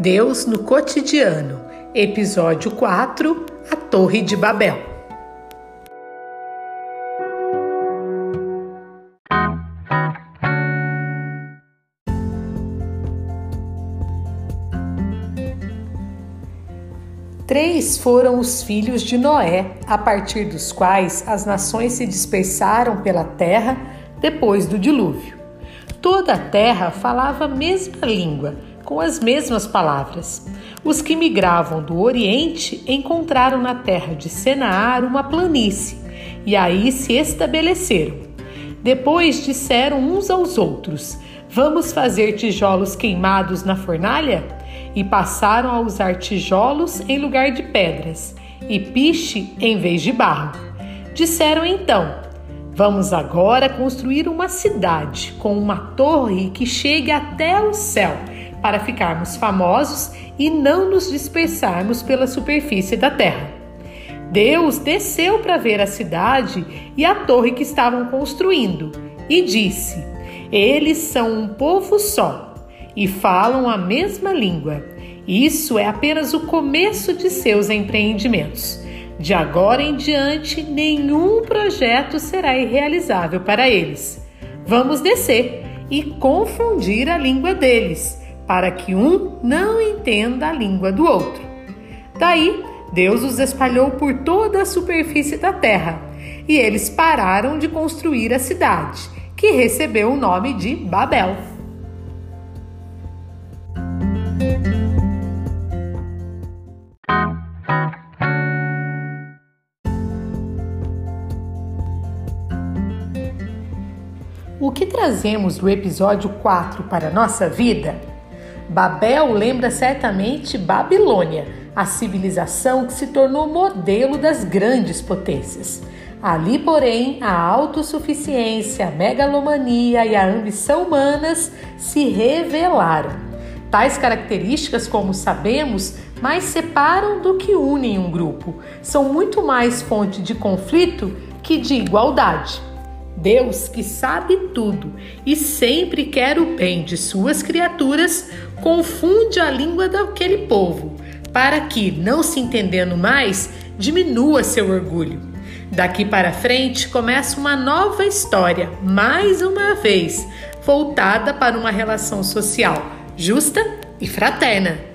Deus no cotidiano, episódio 4 A Torre de Babel. Três foram os filhos de Noé, a partir dos quais as nações se dispersaram pela terra depois do dilúvio. Toda a terra falava a mesma língua com as mesmas palavras. Os que migravam do Oriente encontraram na terra de Senaar uma planície e aí se estabeleceram. Depois disseram uns aos outros: Vamos fazer tijolos queimados na fornalha? E passaram a usar tijolos em lugar de pedras e piche em vez de barro. Disseram então: Vamos agora construir uma cidade com uma torre que chegue até o céu para ficarmos famosos e não nos dispersarmos pela superfície da terra. Deus desceu para ver a cidade e a torre que estavam construindo e disse: Eles são um povo só e falam a mesma língua. Isso é apenas o começo de seus empreendimentos. De agora em diante, nenhum projeto será irrealizável para eles. Vamos descer e confundir a língua deles para que um não entenda a língua do outro. Daí, Deus os espalhou por toda a superfície da terra e eles pararam de construir a cidade, que recebeu o nome de Babel. O que trazemos do episódio 4 para a nossa vida? Babel lembra certamente Babilônia, a civilização que se tornou modelo das grandes potências. Ali, porém, a autossuficiência, a megalomania e a ambição humanas se revelaram. Tais características, como sabemos, mais separam do que unem um grupo. São muito mais fonte de conflito que de igualdade. Deus, que sabe tudo e sempre quer o bem de suas criaturas, confunde a língua daquele povo, para que, não se entendendo mais, diminua seu orgulho. Daqui para frente começa uma nova história, mais uma vez, voltada para uma relação social justa e fraterna.